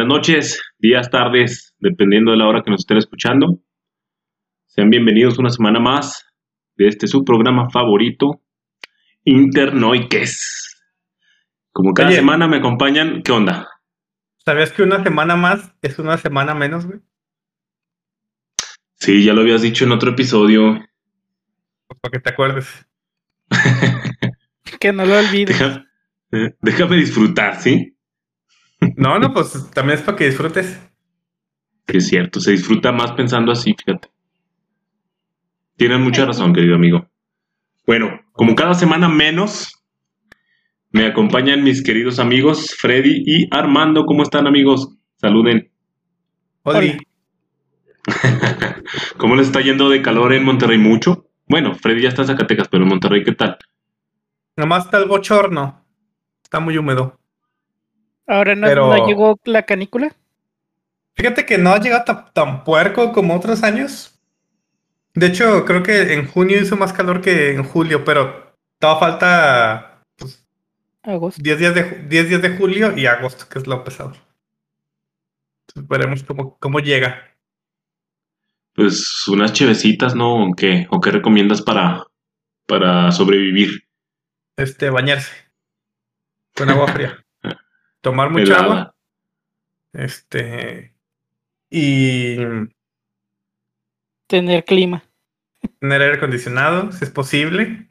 Buenas noches, días, tardes, dependiendo de la hora que nos estén escuchando. Sean bienvenidos una semana más de este su programa favorito, Internoiques. Como cada Oye. semana me acompañan, ¿qué onda? ¿Sabías que una semana más es una semana menos, güey? Sí, ya lo habías dicho en otro episodio. Pues para que te acuerdes. Que no lo olvides. Deja- eh, déjame disfrutar, ¿sí? No, no, pues también es para que disfrutes. Que es cierto, se disfruta más pensando así, fíjate. Tienes mucha razón, querido amigo. Bueno, como cada semana menos, me acompañan mis queridos amigos Freddy y Armando. ¿Cómo están, amigos? Saluden. Oli, ¿Cómo les está yendo de calor en Monterrey? ¿Mucho? Bueno, Freddy ya está en Zacatecas, pero en Monterrey, ¿qué tal? nomás está el bochorno. Está muy húmedo. Ahora no, Pero- no llegó la canícula. Fíjate que no ha llegado tan, tan puerco como otros años. De hecho, creo que en junio hizo más calor que en julio, pero todavía falta pues, Agosto. 10 días de, ju- 10 días de julio y agosto, que es lo pesado. Entonces, veremos cómo, cómo llega. Pues unas chevecitas, ¿no? ¿O qué? ¿O qué recomiendas para, para sobrevivir? Este, bañarse con agua fría. Tomar mucha agua. Este. Y Tener clima. tener aire acondicionado, si es posible.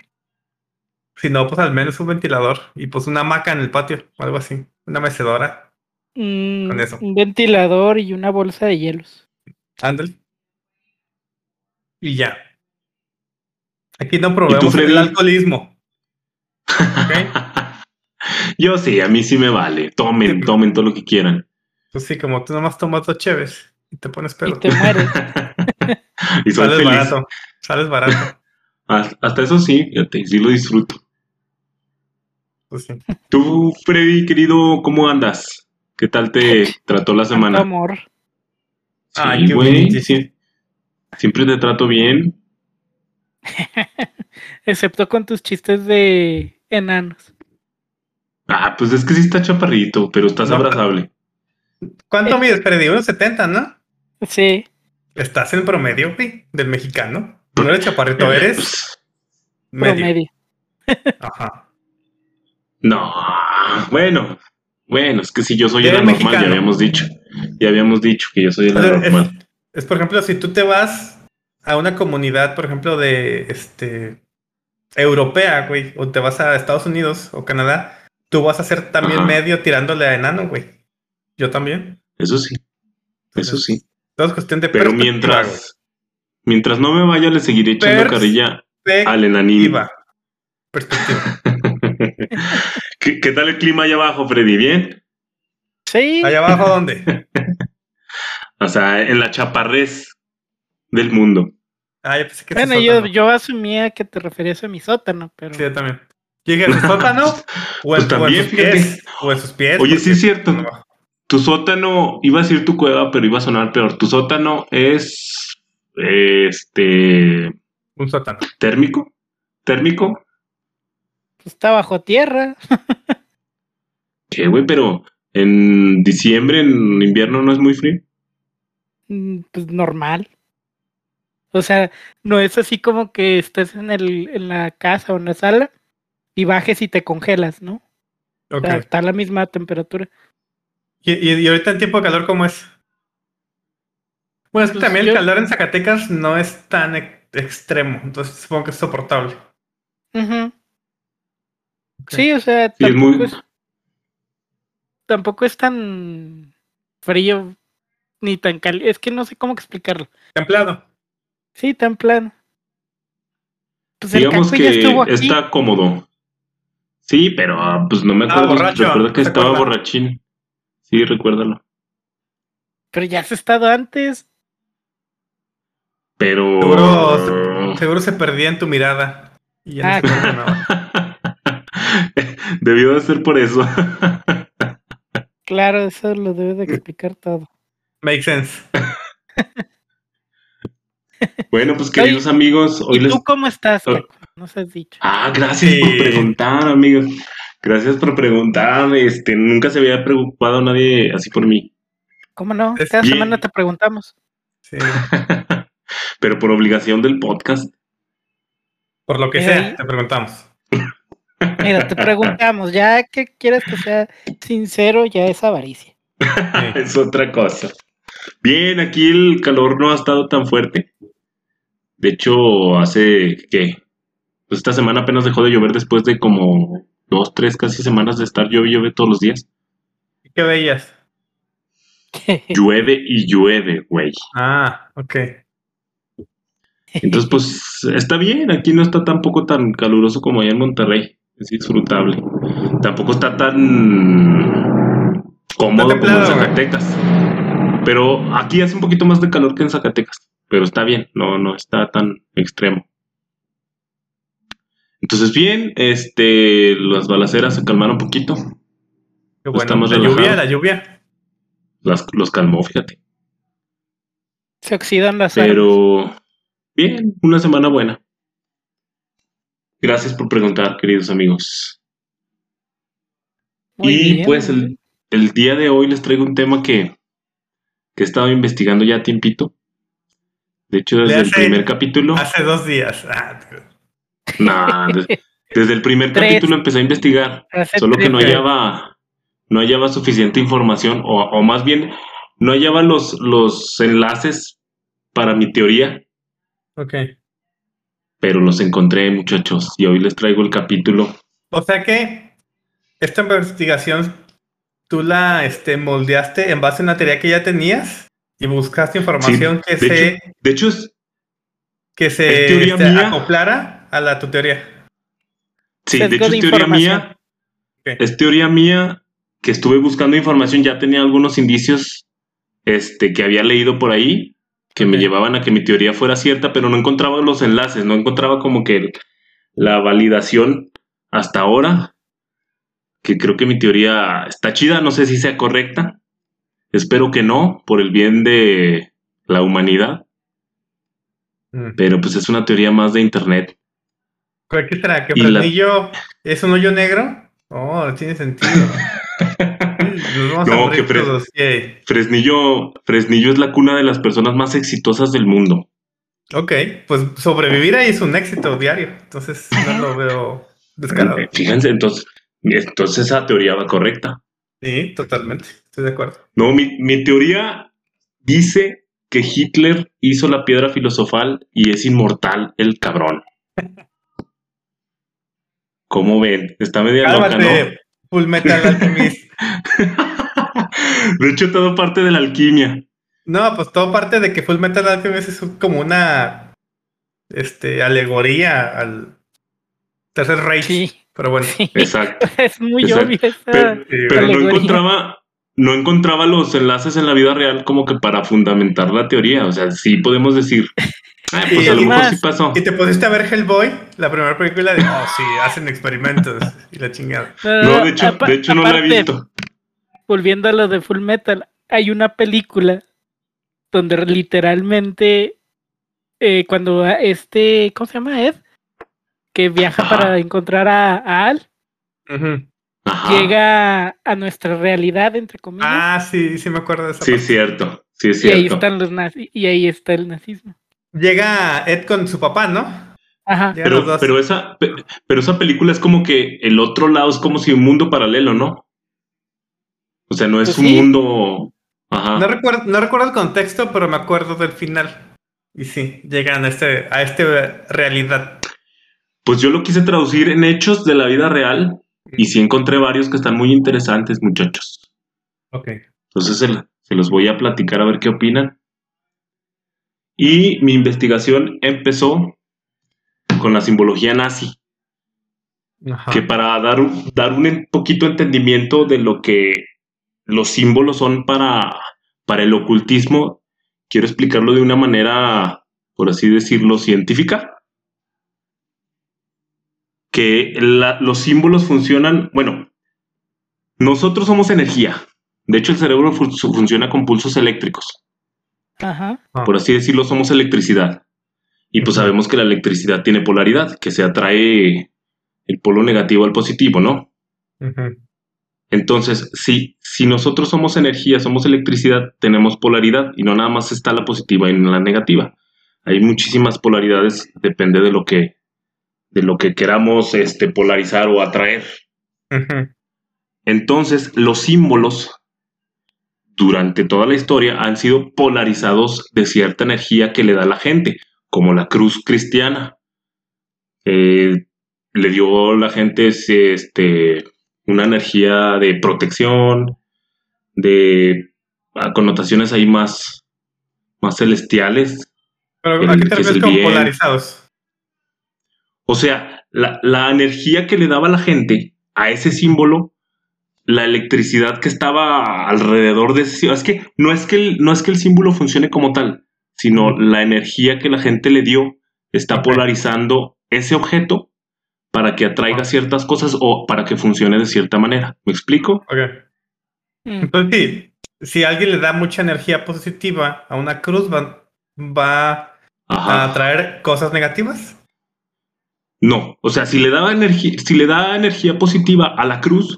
Si no, pues al menos un ventilador. Y pues una hamaca en el patio, o algo así. Una mecedora. Mm, Con eso. Un ventilador y una bolsa de hielos. Ándale. Y ya. Aquí no Freddy? el alcoholismo. ¿Ok? Yo sí, a mí sí me vale. Tomen, tomen todo lo que quieran. Pues sí, como tú nomás tomas dos cheves y te pones Y pedo. te mueres. y Sales feliz. barato. Sales barato. Hasta eso sí, fíjate, sí lo disfruto. Pues sí. Tú, Freddy, querido, ¿cómo andas? ¿Qué tal te trató la semana? amor. Ay, Sí, qué güey, sí. Siempre te trato bien. Excepto con tus chistes de enanos. Ah, pues es que sí está chaparrito, pero estás No, abrazable. ¿Cuánto Eh, mides, Freddy? 1.70, ¿no? Sí. Estás en promedio, güey, del mexicano. No eres chaparrito, eres Pues, medio. Promedio. Ajá. no, bueno, bueno, es que si yo soy Eres el anormal, ya mexicano. habíamos dicho. Ya habíamos dicho que yo soy el anormal. Es, por ejemplo, si tú te vas a una comunidad, por ejemplo, de este europea, güey, o te vas a Estados Unidos o Canadá, tú vas a ser también Ajá. medio tirándole a enano, güey. Yo también. Eso sí, eso sí. Todo es cuestión de Pero perspectiva, mientras, mientras no me vaya, le seguiré echando carrilla al enanín. Perspectiva. ¿Qué, qué tal el clima allá abajo, Freddy? ¿Bien? Sí. Allá abajo, ¿dónde? O sea, en la chaparrez del mundo. Ah, yo pensé que Bueno, yo, yo asumía que te referías a mi sótano, pero. Sí, yo también. ¿En su sótano? O en, Pues o en también, sus pies. fíjate. O en sus pies. Oye, sí es cierto. No, Tu sótano, iba a decir tu cueva, pero iba a sonar peor. Tu sótano es este Un sótano. térmico, térmico. Está bajo tierra. ¿Qué, güey? Pero en diciembre, en invierno, no es muy frío. Mm, Pues normal. O sea, no es así como que estés en, el, en la casa o en la sala y bajes y te congelas, ¿no? O Ok. sea, está a la misma temperatura. ¿Y, y, y ahorita en tiempo de calor cómo es? Bueno, es que Pues también yo- el calor en Zacatecas no es tan ex- extremo, entonces supongo que es soportable. Sí, o sea, Sí, es tampoco, muy- es, tampoco es tan frío ni tan caliente. Es que no sé cómo explicarlo. Templado. Sí, tan plano. Pues el Digamos ya que estuvo aquí. está cómodo. Sí, pero ah, pues no me Ah, acuerdo. borracho, Recuerdo que ¿se estaba acuerda? borrachín. Sí, recuérdalo. Pero ya has estado antes. Pero. Seguro, se, seguro se perdía en tu mirada. Y ya Ah, no se. Debió de ser por eso. Claro, eso lo debe de explicar todo. Makes sense. bueno, pues queridos amigos, hoy ¿Y les. tú cómo estás? Oh. Caco? No se has dicho. Ah, gracias Sí. por preguntar, amigos. Gracias por preguntar. Este, nunca se había preocupado nadie así por mí. ¿Cómo no? Es Cada bien. semana te preguntamos. Sí, Pero por obligación del podcast. por lo que Mira sea, ahí. te preguntamos. Mira, te preguntamos, ya que quieres que sea sincero, ya es avaricia. Sí. es otra cosa. Bien, aquí el calor no ha estado tan fuerte. De hecho, hace que pues esta semana apenas dejó de llover después de como dos, tres casi semanas de estar llueve y llueve todos los días. ¿Y ¿Qué veías? Llueve y llueve, güey. Ah, ok. Entonces, pues está bien. Aquí no está tampoco tan caluroso como allá en Monterrey. Es disfrutable. Tampoco está tan cómodo Está como en güey. Zacatecas. Pero aquí hace un poquito más de calor que en Zacatecas. Pero está bien, no, no está tan extremo. Entonces, bien, este, las balaceras se calmaron un poquito. Qué bueno. Estamos la lluvia, la lluvia. Las, los calmó, fíjate. Se oxidan las armas. Pero bien, una semana buena. Gracias por preguntar, queridos amigos. Muy y bien, pues el, el día de hoy les traigo un tema que, que he estado investigando ya a tiempito. De hecho, desde el primer capítulo. Hace dos días. Ah, Nah, desde el primer capítulo empecé a investigar. Hace Solo que no hallaba, no hallaba suficiente información, o, o más bien, no hallaba los, los enlaces para mi teoría, ok. pero los encontré, muchachos. Y hoy les traigo el capítulo. O sea que esta investigación tú la este, moldeaste en base a una teoría que ya tenías y buscaste información que de se, hecho- De hecho, es, que se es teoría este, mía. acoplara a la tu teoría. sí, Sesgo de hecho de es teoría mía. Es teoría mía que estuve buscando información, ya tenía algunos indicios este, que había leído por ahí que me llevaban a que mi teoría fuera cierta, pero no encontraba los enlaces, no encontraba como que la validación hasta ahora, que creo que mi teoría está chida, no sé si sea correcta, espero que no, por el bien de la humanidad, Mm. pero pues es una teoría más de internet. ¿Cuál que será? ¿Que la- Fresnillo es un hoyo negro? Oh, tiene sentido. Nos vamos a No, que Fres- todos. Yay. Fresnillo, Fresnillo es la cuna de las personas más exitosas del mundo. Ok, pues sobrevivir ahí es un éxito diario. Entonces no lo veo descarado. Fíjense, entonces, entonces esa teoría va correcta. Sí, totalmente. Estoy de acuerdo. No, mi, mi teoría dice que Hitler hizo la piedra filosofal y es inmortal el cabrón. ¿Cómo ven? Está media loca, ¿no? Cálmate, Full Metal Alchemist. De hecho, todo parte de la alquimia. No, pues todo parte de que Full Metal Alchemist es como una este, alegoría al Tercer Reich. Sí, Pero bueno, sí. Exacto. Es muy Exacto. obvio esa. Pero, pero no encontraba, no encontraba los enlaces en la vida real como que para fundamentar la teoría. O sea, sí podemos decir, ah, pues Y a lo mejor más- sí pasó. y te pusiste a ver Hellboy, la primera película de, oh, sí, hacen experimentos y la chingada. No, de hecho, de hecho no la he visto. Volviendo a lo de Full Metal, hay una película donde literalmente eh, cuando este, ¿cómo se llama? Ed, que viaja Ajá. para encontrar a, a Al, Ujú. Ajá. llega a nuestra realidad, entre comillas, Ah, sí, sí me acuerdo de esa Sí, es parte. cierto. Sí, es y ahí cierto. están los nazis, y ahí está el nazismo. Llega Ed con su papá, ¿no? Ajá. Llegan Pero, pero, esa, pe- pero esa película es como que el otro lado es como si un mundo paralelo, ¿no? O sea, no es Pues un sí. mundo. Ajá. No recuerdo, no recuerdo el contexto, pero me acuerdo del final. Y sí, llegan a este, a este realidad. Pues yo lo quise traducir en hechos de la vida real y sí encontré varios que están muy interesantes, muchachos. Ok. Entonces se, los voy a platicar a ver qué opinan. Y mi investigación empezó con la simbología nazi. Ajá. que para dar, un- dar un poquito entendimiento de lo que los símbolos son para, para el ocultismo, quiero explicarlo de una manera, por así decirlo, científica. Que la- los símbolos funcionan, bueno, nosotros somos energía. De hecho, el cerebro fu- funciona con pulsos eléctricos. Ajá. Ah. Por así decirlo, somos electricidad. Y pues sabemos que la electricidad tiene polaridad, que se atrae el polo negativo al positivo, ¿no? Entonces, si, si nosotros somos energía, somos electricidad, tenemos polaridad y no nada más está la positiva y la negativa. Hay muchísimas polaridades, depende de lo que, de lo que queramos este, polarizar o atraer. Entonces, los símbolos durante toda la historia han sido polarizados de cierta energía que le da la gente, como la cruz cristiana. Eh, le dio a la gente este, una energía de protección, de ah, connotaciones ahí más, más celestiales. Pero El ¿a qué te que es refieres el con bien. polarizados? O sea, la, la energía que le daba la gente a ese símbolo, la electricidad que estaba alrededor de ese símbolo, es que no es que el, no es que el símbolo funcione como tal, sino la energía que la gente le dio está polarizando ese objeto para que atraiga Ah. ciertas cosas o para que funcione de cierta manera. ¿Me explico? Ok. Mm. Entonces, sí, si alguien le da mucha energía positiva a una cruz, va, va a atraer cosas negativas. No, o sea, si le daba energía, si le da energía positiva a la cruz,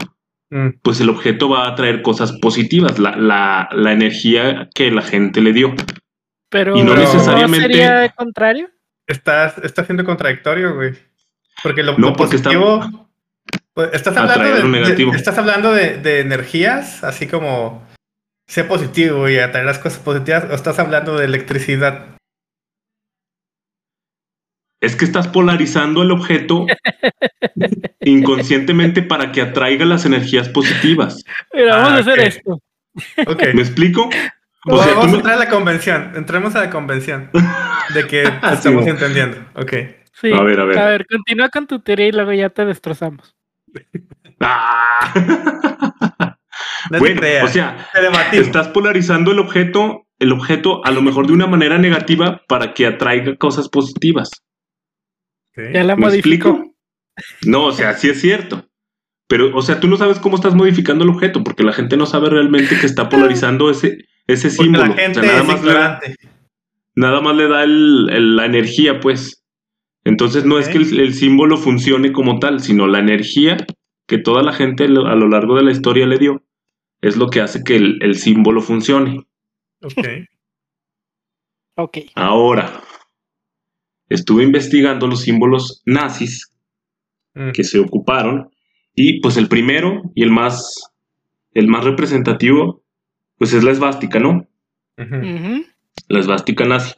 Mm, pues el objeto va a traer cosas positivas, la, la, la energía que la gente le dio. Pero Y no necesariamente- sería contrario. Estás, está siendo contradictorio, güey. Porque lo, No, lo porque está- positivo. pues, estás hablando, de, lo negativo. de- estás hablando de, de energías, así como ser positivo y atraer las cosas positivas, o estás hablando de electricidad. Es que estás polarizando el objeto inconscientemente para que atraiga las energías positivas. Mira, vamos Ah, a hacer ok. esto. ¿Me explico? O Vamos sea, tú vamos a me- entrar a la convención. Entremos a la convención de que estamos mo. entendiendo. Ok. Sí. A ver, a ver. A ver, continúa con tu teoría y luego ya te destrozamos. ¡Ah! No bueno, creas. o sea, estás polarizando el objeto, el objeto a lo mejor de una manera negativa para que atraiga cosas positivas. Ok. Ya la ¿Me modificó. explico? No, o sea, sí es cierto. Pero, o sea, tú no sabes cómo estás modificando el objeto, porque la gente no sabe realmente que está polarizando ese, ese Porque símbolo. la O sea, gente nada es más le da, ignorante. nada más le da el- el- la energía, pues. Entonces no es que el, el símbolo funcione como tal, sino la energía que toda la gente lo- a lo largo de la historia le dio, es lo que hace que el, el símbolo funcione. Ok. Ok. Ahora, estuve investigando los símbolos nazis Mm. que se ocuparon y pues el primero y el más el más representativo pues es la esvástica, ¿no? La esvástica nazi.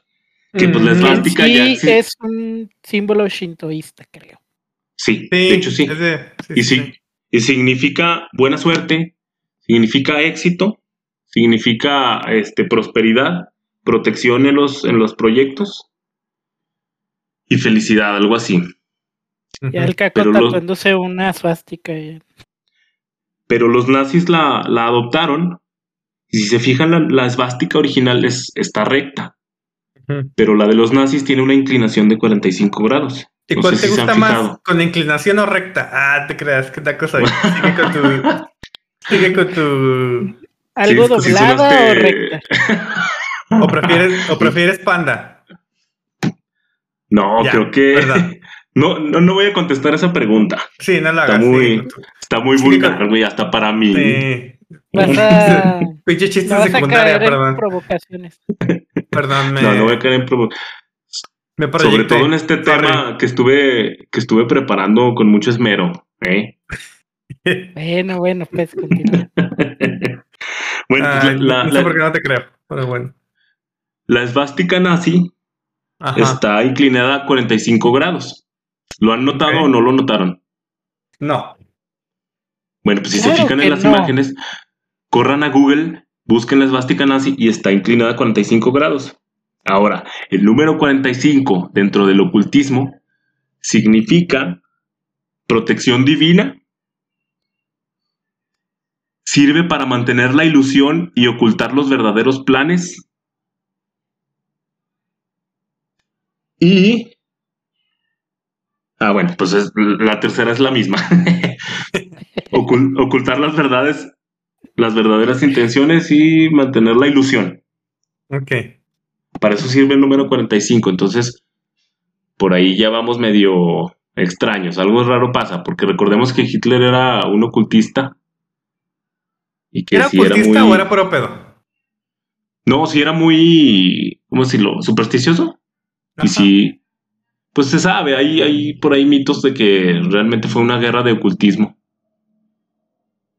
Que pues la Mm. Esvástica ya sí exi- es un símbolo shintoísta, creo. Sí, Sí, de hecho sí. de- sí, Y sí, sí, y significa buena suerte, significa éxito, significa este prosperidad, protección en los en los proyectos y felicidad, algo así. Ya el caco una suástica. y- pero los nazis la, la adoptaron. Y si se fijan, la, la esvástica original es, está recta, pero la de los nazis tiene una inclinación de 45 grados. ¿Y No cuál te si gusta más? ¿Con inclinación o recta? Ah, te creas, que tal cosa. Sigue con tu. Sigue con tu. ¿Algo doblada sonaste- o recta? O prefieres, o prefieres panda. No, Ya, creo que... No, no, no voy a contestar esa pregunta. Sí, no Está hagas. muy- con tu- Está muy Sí, vulgar, güey, hasta para mí. Sí. Vas a, Pinche no chiste a secundaria, caer en perdón. provocaciones. Perdón, me, No, no voy a caer en provo- me Sobre todo en este Sorry. tema que estuve, que estuve preparando con mucho esmero. ¿eh? Bueno, bueno, pues continúa. bueno, pues, Ay, la, no la- sé por qué no te creo, pero bueno. la esvástica nazi Ajá. está inclinada a 45 grados. ¿Lo han notado o no lo notaron? No. Bueno, pues si Claro se fijan en las no. imágenes, corran a Google, busquen la esvástica nazi y está inclinada a 45 grados. Ahora, el número 45 dentro del ocultismo significa protección divina, sirve para mantener la ilusión y ocultar los verdaderos planes y... Ah, bueno, pues es- la tercera es la misma. Ocul- ocultar las verdades, las verdaderas intenciones y mantener la ilusión. Ok. Para eso sirve el número 45. Entonces, por ahí ya vamos medio extraños. Algo raro pasa, porque recordemos que Hitler era un ocultista Y que ¿Era sí era ocultista muy... o era puro pedo? No, sí era muy, ¿cómo decirlo? Supersticioso. Ajá. Y sí, pues se sabe, hay, hay por ahí mitos de que realmente fue una guerra de ocultismo.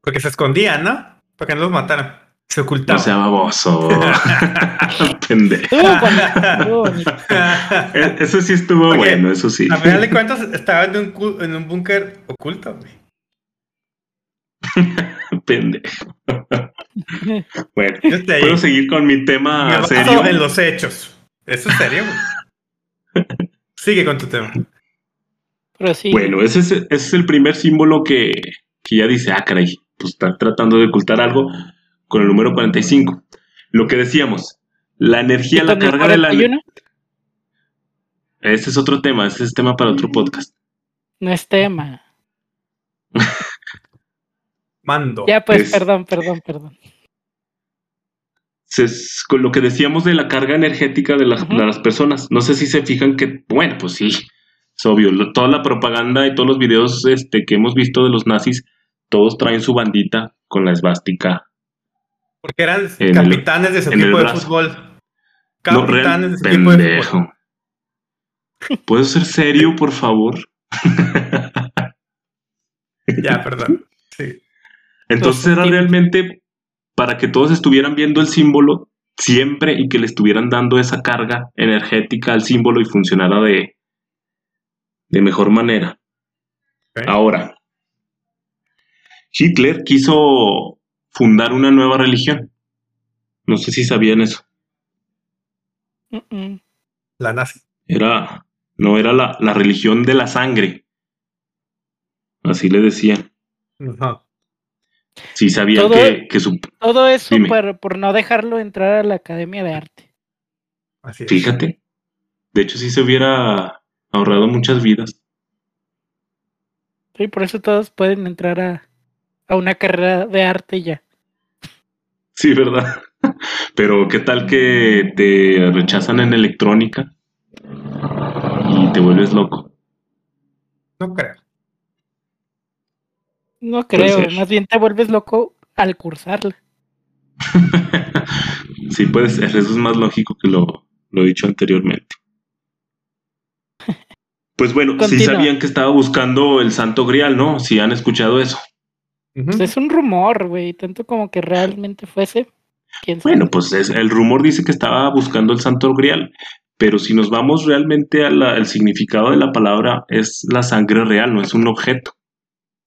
Porque se escondían, ¿no? Para que no los mataran. Se No ocultaban. sea baboso. Pendejo. E- Eso sí estuvo bueno, eso sí. A final de cuentas, estaba en un, en un búnker oculto, güey. Pendejo. Bueno, puedo seguir con mi tema serio. en los hechos. ¿Eso es serio, güey? Sigue con tu tema. Pero sí. Bueno, ese es, ese es el primer símbolo que, que ya dice, ah, caray, pues está tratando de ocultar algo con el número 45. Lo que decíamos, la energía, ¿Y la carga de la... 41? Ese es otro tema, ese es tema para otro podcast. No es tema. Mando. Ya, pues, Es- perdón, perdón, perdón. Se- es con lo que decíamos de la carga energética de, las- Ujú. de las personas. No sé si se fijan que, bueno, pues sí, es obvio, lo- toda la propaganda y todos los videos este, que hemos visto de los nazis, todos traen su bandita con la esvástica. Porque eran En el- capitanes de ese equipo de fútbol. No, Capitanes de ese equipo de fútbol. pendejo. ¿Puedo ser serio, por favor? Ya, perdón. Sí. Entonces era realmente para que todos estuvieran viendo el símbolo siempre y que le estuvieran dando esa carga energética al símbolo y funcionara de, de mejor manera. Ahora, Hitler quiso fundar una nueva religión. No sé si sabían eso. Mm, mm. La nazi. Era, no era la, la religión de la sangre. Así le decían. Ajá. Sí sabían Todo- que, que su... Todo eso por, por no dejarlo entrar a la Academia de Arte. Así es. Fíjate. De hecho, sí se hubiera ahorrado muchas vidas. Y por eso todos pueden entrar a, a una carrera de arte ya. Sí, ¿verdad? Pero ¿qué tal que te rechazan en electrónica y te vuelves loco? No creo. No creo, más bien te vuelves loco al cursarla. sí, puede ser. Eso es más lógico que lo, lo he dicho anteriormente. Pues bueno, sí Continúa. sabían que estaba buscando el Santo Grial, ¿no? Si han escuchado eso. Pues es un rumor, güey, tanto como que realmente fuese. ¿Quién sabe? Bueno, pues es- el rumor dice que estaba buscando el Santo Grial, pero si nos vamos realmente al significado de la palabra, es la sangre real, no es un objeto.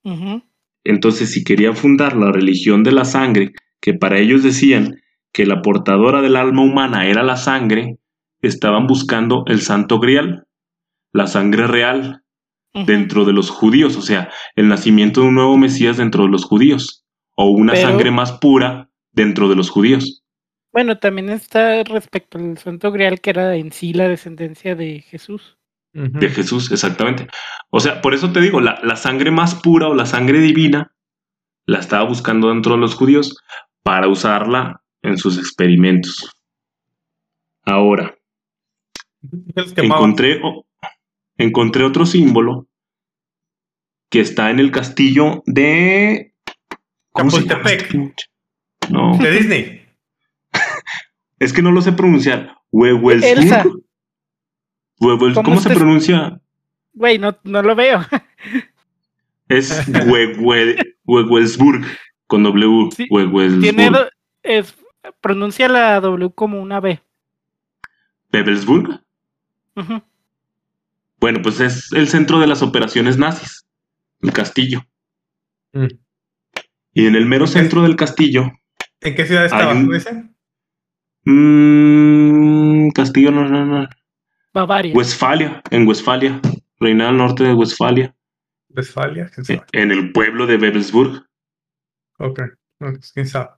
Ujú. Entonces, si querían fundar la religión de la sangre, que para ellos decían que la portadora del alma humana era la sangre, estaban buscando el Santo Grial, la sangre real dentro de los judíos, o sea, el nacimiento de un nuevo Mesías dentro de los judíos, o una Pero- sangre más pura dentro de los judíos. Bueno, también está respecto al Santo Grial, que era en sí la descendencia de Jesús. De Jesús, exactamente. O sea, por eso te digo, la, la sangre más pura o la sangre divina la estaba buscando dentro de los judíos para usarla en sus experimentos. Ahora, encontré, encontré otro símbolo que está en el castillo de... ¿Cómo se llama Chapultepec. este? No, De Disney. es que no lo sé pronunciar. ¿Cómo ¿Cómo se pronuncia? Güey, no, no lo veo. Es Huehuelsburg con W. Sí. Tiene do- es, pronuncia la W como una B. Bebelsburg. Bueno, pues es el centro de las operaciones nazis, el castillo. Mm. Y en el mero centro del castillo, ¿En qué ciudad estaba? Un- ¿Ese? mm, castillo, no, no, no, Bavaria. Westfalia, en Westfalia, reina al norte de Westfalia, Westfalia. ¿Quién en, sabe? en el pueblo de Bebelsburg, Ok. No, pues, ¿Quién sabe?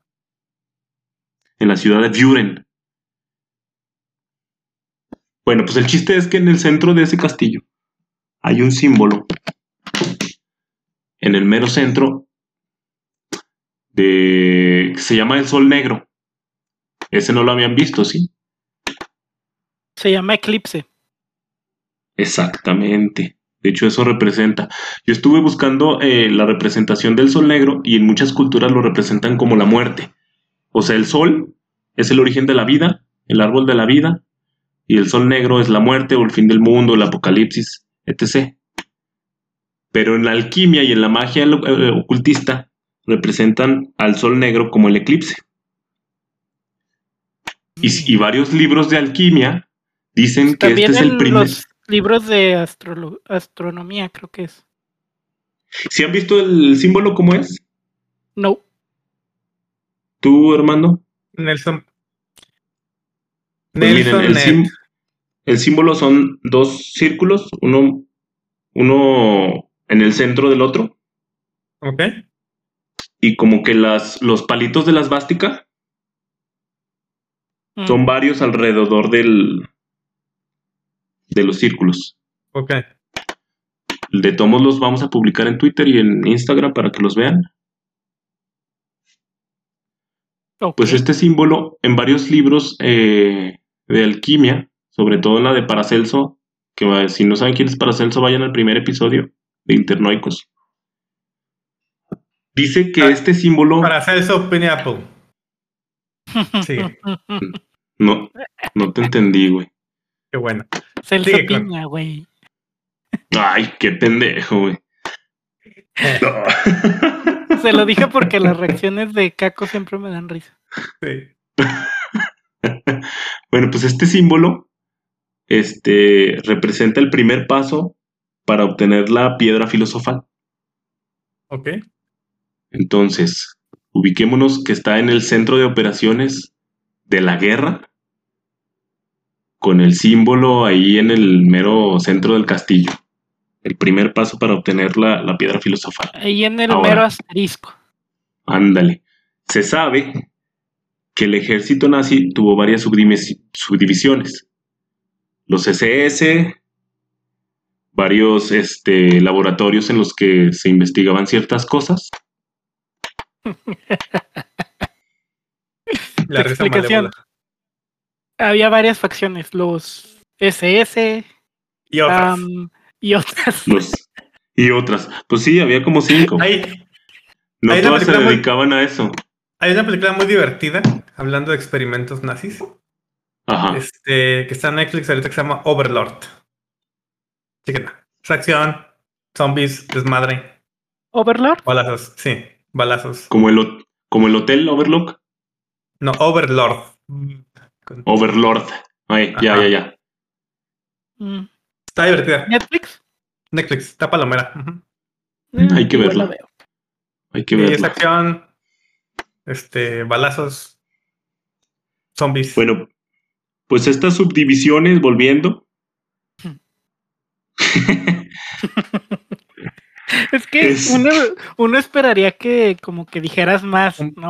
en la ciudad de Buren. Bueno, pues el chiste es que en el centro de ese castillo hay un símbolo. En el mero centro de que se llama el sol negro. Ese no lo habían visto, ¿sí? Se llama Eclipse. Exactamente. De hecho, eso representa. Yo estuve buscando eh, la representación del sol negro y en muchas culturas lo representan como la muerte. O sea, el sol es el origen de la vida, el árbol de la vida, y el sol negro es la muerte o el fin del mundo, el apocalipsis, etc. Pero en la alquimia y en la magia eh, ocultista representan al sol negro como el eclipse. Y, y varios libros de alquimia dicen que este es el en primer... los libros de astrolo- astronomía, creo que es. ¿Sí han visto el símbolo cómo es? No. ¿Tú, Armando? Nelson. Pues miren, Nelson el, sim- el símbolo son dos círculos, uno, uno en el centro del otro, Ok. y como que las, los palitos de la esvástica Mm. son varios alrededor del, de los círculos. Ok. De tomos los vamos a publicar en Twitter y en Instagram para que los vean. Ok. Pues este símbolo en varios libros eh, de alquimia, sobre todo en la de Paracelso, que va- si no saben quién es Paracelso, vayan al primer episodio de Internoicos. Dice que Ah, este símbolo Para Celso Pineapple. Sí, no, no te entendí, güey. qué bueno. Celso Sigue con- Piña, güey. Ay, qué pendejo, güey. No. Se lo dije porque las reacciones de Caco siempre me dan risa. Sí. Bueno, pues este símbolo este, representa el primer paso para obtener la piedra filosofal. Ok. Entonces, ubiquémonos que está en el centro de operaciones de la guerra, con el símbolo ahí en el mero centro del castillo. El primer paso para obtener la, la piedra filosofal. Ahí en el Ahora. mero asterisco. Ándale. Se sabe que el ejército nazi tuvo varias subdivis- subdivisiones. Los SS, varios este, laboratorios en los que se investigaban ciertas cosas. La Explicación. malévola. Había varias facciones, los SS Y otras. y otras. Los, y otras. Pues sí, había como cinco. hay, No todas se muy- dedicaban a eso. hay una película muy divertida hablando de experimentos nazis. Ajá. Este, que está en Netflix ahorita que se llama Overlord. Es acción, zombies, desmadre, Overlord. balazos. Sí, balazos. Como el, como el hotel Overlock. No, Overlord. Con- Overlord. Ay, ya, ya, ya. Mm, Está divertida. Netflix. Netflix, está palomera. Mm, Hay que verla. veo. Hay que Sí, es verlo. acción, este, balazos, zombies. Bueno, pues estas subdivisiones, volviendo. Es que Es- uno, uno esperaría que como que dijeras más, ¿no?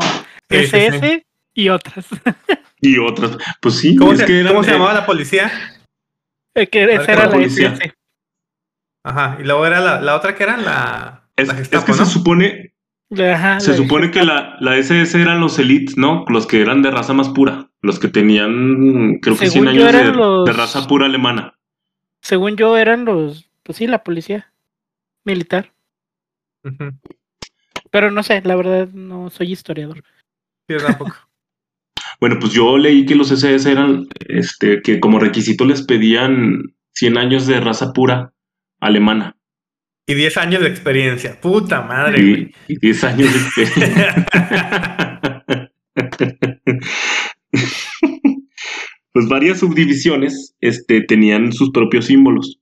Sí, sí, SS y otras. y otras. Pues sí, ¿Cómo, es se, que eran, cómo se llamaba la policía? Eh, que ver, esa era la policía. Ajá, y luego era la, la otra que era la, Es, la es que ¿no? se supone, Ajá, se supone que la, la SS eran los elites, ¿no? Los que eran de raza más pura. Los que tenían, creo que 100 Según yo años de, los- de raza pura alemana. Según yo eran los, pues sí, la policía militar. Pero no sé, la verdad no soy historiador. Sí, yo tampoco. Bueno, pues yo leí que los SS eran, este, que como requisito les pedían 100 años de raza pura alemana. y 10 años de experiencia. Puta madre, güey. Y, y 10 años de experiencia. pues varias subdivisiones este, tenían sus propios símbolos,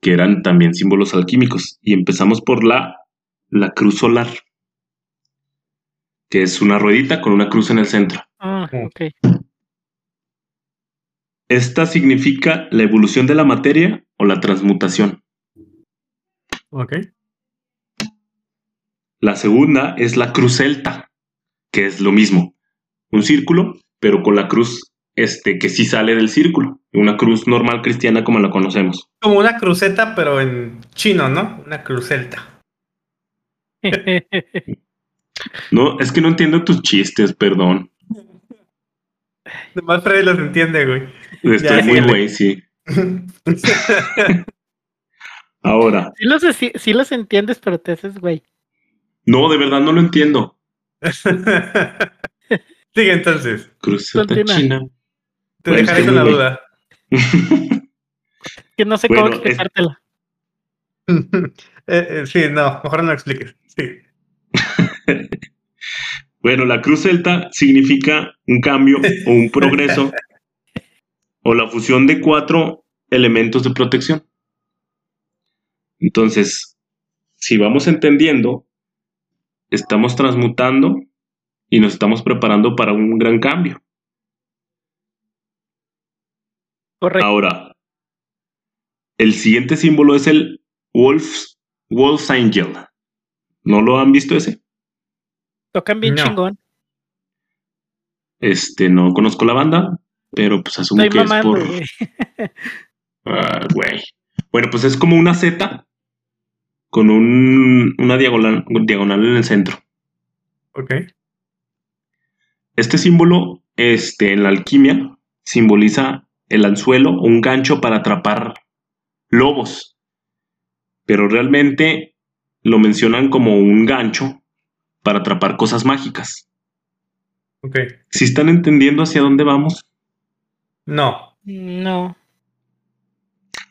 que eran también símbolos alquímicos. Y empezamos por la, la cruz solar, que es una ruedita con una cruz en el centro. Ah, Mm. ok. Esta significa la evolución de la materia o la transmutación. Ok. La segunda es la cruz celta, que es lo mismo, un círculo, pero con la cruz este, que sí sale del círculo, una cruz normal cristiana como la conocemos. Como una cruceta, pero en chino, ¿no? Una crucelta. No, es que no entiendo tus chistes, perdón. Además, Freddy los entiende, güey. Estoy Ya, muy güey, sí. Ahora, Sí los, sí, sí los entiendes, pero te haces güey. no, de verdad no lo entiendo. Sigue entonces. Continúa. china. Te Bueno, dejaré con la duda. Que no sé Bueno, cómo es- explicártela. Eh, eh, sí, no, mejor no lo expliques. Sí. Bueno, la cruz celta significa un cambio o un progreso o la fusión de cuatro elementos de protección. Entonces, si vamos entendiendo, estamos transmutando y nos estamos preparando para un gran cambio. Correcto. Ahora, el siguiente símbolo es el Wolf's, Wolf's Angel. ¿No lo han visto ese? Tocan bien No. chingón. Este, no conozco la banda, pero pues asumo Estoy que es por... güey. Ah, güey. Bueno, pues es como una Z con un, una diagonal, diagonal en el centro. Ok. Este símbolo, este, en la alquimia, simboliza el anzuelo o un gancho para atrapar lobos. Pero realmente lo mencionan como un gancho para atrapar cosas mágicas. Ok. ¿Si están entendiendo hacia dónde vamos? No. No.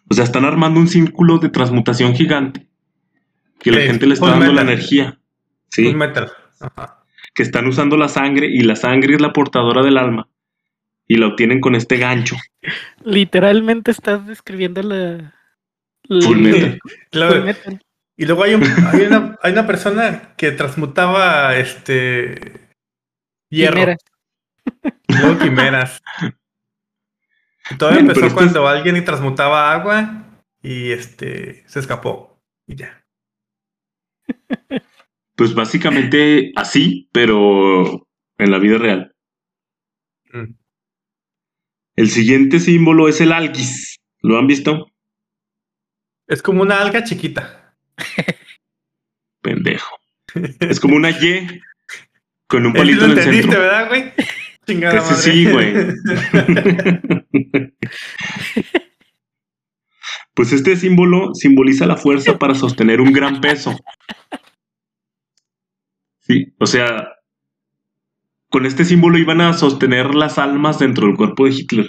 O sea, están armando un círculo de transmutación gigante. Que la gente le está dando la energía. Sí. Full metal. Ajá. que están usando la sangre y la sangre es la portadora del alma y la obtienen con este gancho. Literalmente estás describiendo la. la- Full metal. Full metal. Y luego hay, un- hay una, hay una persona que transmutaba este hierro. Quimeras. Y luego quimeras. Y todo empezó cuando alguien transmutaba agua y este se escapó. Y ya. Pues básicamente así, pero en la vida real. Mm. El siguiente símbolo es el algis. ¿Lo han visto? Es como una alga chiquita. Pendejo. Es como una Y con un palito en el entendiste, centro. ¿verdad, güey? Chingada Ese madre. sí, güey. Pues este símbolo simboliza la fuerza para sostener un gran peso. Sí, o sea, con este símbolo iban a sostener las almas dentro del cuerpo de Hitler.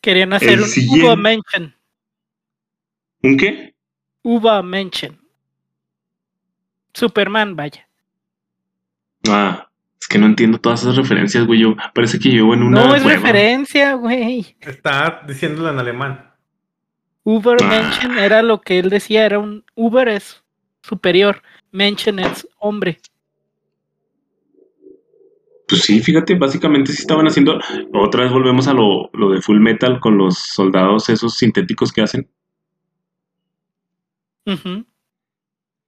Querían hacer El un siguiente. Mention. ¿Un qué? Uba Mention. Superman, vaya. Ah, es que no entiendo todas esas referencias, güey. Yo parece que llevo en una no es cueva. referencia, güey. Está diciéndolo en alemán. Uber Ah. Mention era lo que él decía, era un Uber es superior, Mention es hombre. Pues sí, fíjate, básicamente sí estaban haciendo. Otra vez volvemos a lo, lo de Full Metal con los soldados esos sintéticos que hacen.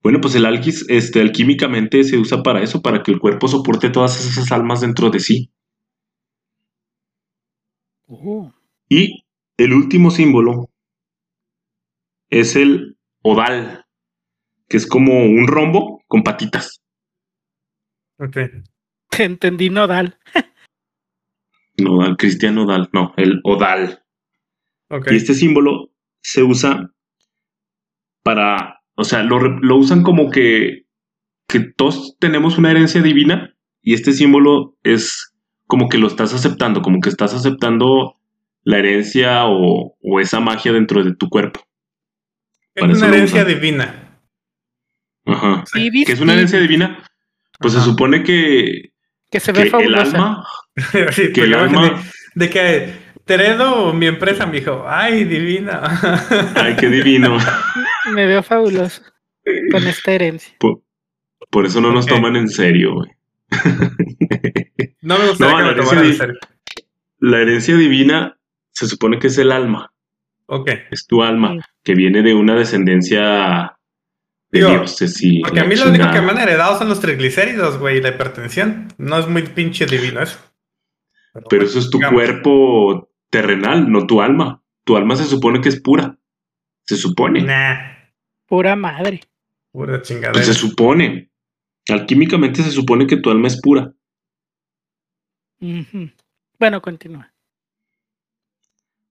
Bueno, pues el alquis, este, alquímicamente se usa para eso, para que el cuerpo soporte todas esas almas dentro de sí. Uh, Y el último símbolo es el odal, que es como un rombo con patitas. Ok. te entendí nodal. Nodal, Cristian Nodal, no, el odal. Ok. Y este símbolo se usa para, o sea, lo, usan como que, que todos tenemos una herencia divina y este símbolo es como que lo estás aceptando, como que estás aceptando la herencia o, o esa magia dentro de tu cuerpo. Es para una herencia usan. divina. Ajá. Sí, ¿Qué es una herencia divina? Pues se supone que, que se que ve el fabulosa. alma, Sí, que el alma, De que te heredo mi empresa, me dijo, ay, divina. ay, qué divino. Me veo fabuloso con esta herencia. Por, por eso no nos toman en serio, güey. No me gustaría No, que me tomaran en serio. La herencia divina se supone que es el alma, Ok. es tu alma, que viene de una descendencia de Digo, dioses y Porque a mí lo único chingada. que me han heredado son los triglicéridos, güey, y la hipertensión. No es muy pinche divino eso. Pero eso es tu digamos. cuerpo terrenal, no tu alma. Tu alma se supone que es pura. Se supone. Nah, Pura madre. pura chingadera. Pues se supone. Alquímicamente se supone que tu alma es pura. Bueno, continúa.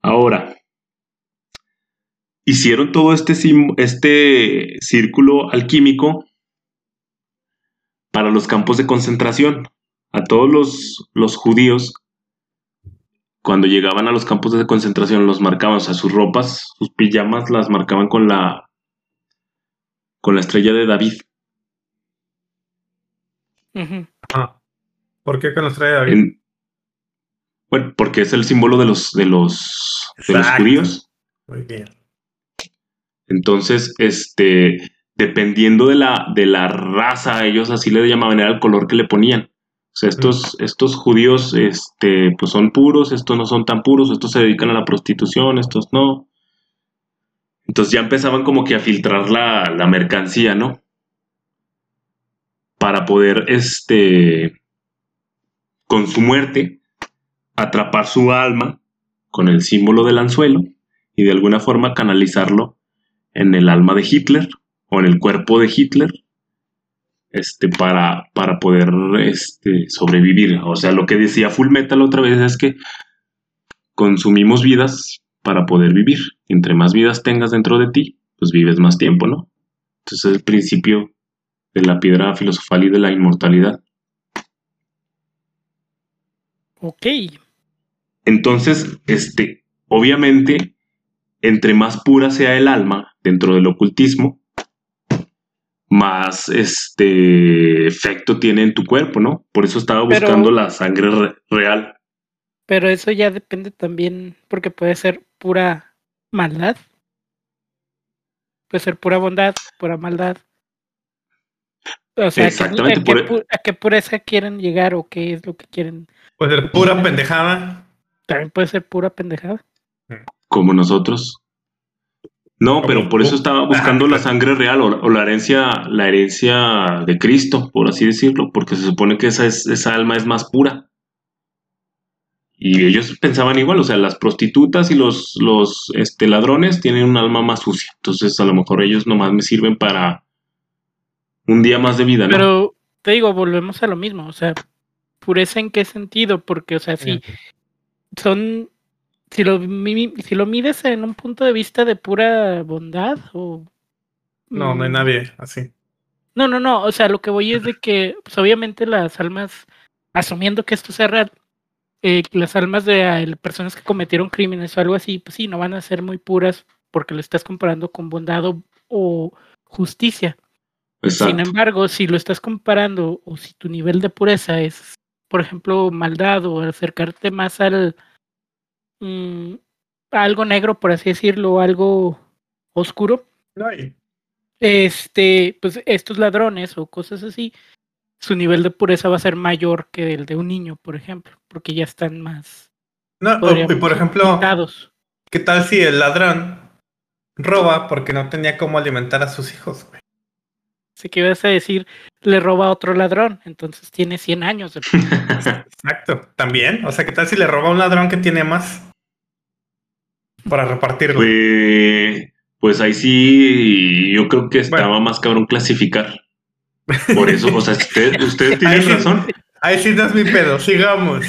Ahora, hicieron todo este, este círculo alquímico para los campos de concentración. A todos los, los judíos, cuando llegaban a los campos de concentración, los marcaban, o sea, sus ropas, sus pijamas las marcaban con la, con la estrella de David. Ah. ¿Por qué con los trae David? En- bueno, porque es el símbolo de los, de los, de judíos. Muy bien. Entonces, este, dependiendo de la, de la raza, ellos así le llamaban, era el color que le ponían. O sea, estos, estos judíos, este, pues son puros, estos no son tan puros, estos se dedican a la prostitución, estos no. Entonces ya empezaban como que a filtrar la, la mercancía, ¿no? Para poder, este, con su muerte, atrapar su alma con el símbolo del anzuelo y de alguna forma canalizarlo en el alma de Hitler o en el cuerpo de Hitler este, para, para poder este, sobrevivir. O sea, lo que decía Full Metal otra vez es que consumimos vidas para poder vivir. Entre más vidas tengas dentro de ti, pues vives más tiempo, ¿no? Entonces es el principio de la piedra filosofal y de la inmortalidad. Ok. Entonces, este, obviamente, entre más pura sea el alma dentro del ocultismo, más este efecto tiene en tu cuerpo, ¿no? Por eso estaba Pero- buscando la sangre re- real. Pero eso ya depende también, porque puede ser pura maldad. Puede ser pura bondad, pura maldad. O sea, ¿a qué- Exactamente, ¿a qué, por- e a qué pureza quieren llegar o qué es lo que quieren? Puede ser pura pendejada. También puede ser pura pendejada. como nosotros. No, Como pero por eso estaba buscando la sangre real o, o la herencia, la herencia de Cristo, por así decirlo, porque se supone que esa, es, esa alma es más pura. Y ellos pensaban igual, o sea, las prostitutas y los, los este, ladrones tienen un alma más sucia. Entonces, a lo mejor ellos nomás me sirven para un día más de vida, ¿no? Pero te digo, volvemos a lo mismo. O sea, pureza en qué sentido? Porque, o sea, si son. Si lo, si lo mides en un punto de vista de pura bondad o. No, no hay mm, nadie así. No, no, no. O sea, lo que voy es de que, pues obviamente las almas, asumiendo que esto sea real, eh, las almas de ah, personas que cometieron crímenes o algo así, pues sí, no van a ser muy puras porque lo estás comparando con bondad o, o justicia. Sin embargo, si lo estás comparando o si tu nivel de pureza es, por ejemplo, maldad o acercarte más al mm, a algo negro, por así decirlo, algo oscuro, No, este, pues estos ladrones o cosas así, su nivel de pureza va a ser mayor que el de un niño, por ejemplo, porque ya están más no, y por ejemplo, pintados. ¿qué tal si el ladrón roba porque no tenía cómo alimentar a sus hijos? güey? Así que ibas a decir, le roba a otro ladrón, entonces tiene 100 años. de- Exacto. También. O sea, ¿qué tal si le roba a un ladrón que tiene más? Para repartirlo. Pues, pues ahí sí, yo creo que estaba Bueno. más cabrón clasificar. Por eso, o sea, usted- ustedes Ahí tienen sí. razón. Ahí sí no es mi pedo. Sigamos.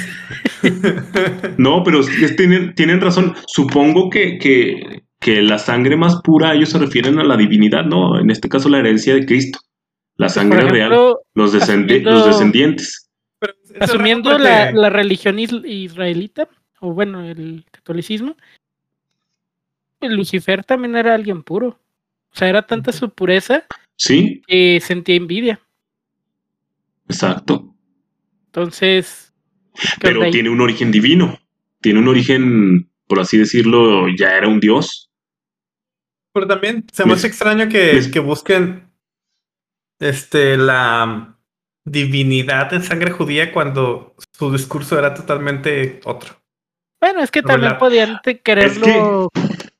No, pero ustedes tienen, tienen razón. Supongo que, que, que la sangre más pura, ellos se refieren a la divinidad, ¿no? En este caso, la herencia de Cristo. La sangre real, los, descendi- los descendientes. Asumiendo la, la religión is- israelita, o bueno, el catolicismo, Lucifer también era alguien puro. O sea, era tanta su pureza Sí, que sentía envidia. exacto. Entonces, ¿qué Pero ahí? tiene un origen divino. Tiene un origen, por así decirlo, ya era un dios. Pero también se me Me- hace extraño que, me- que busquen este la divinidad en sangre judía cuando su discurso era totalmente otro. Bueno, es que también podían quererlo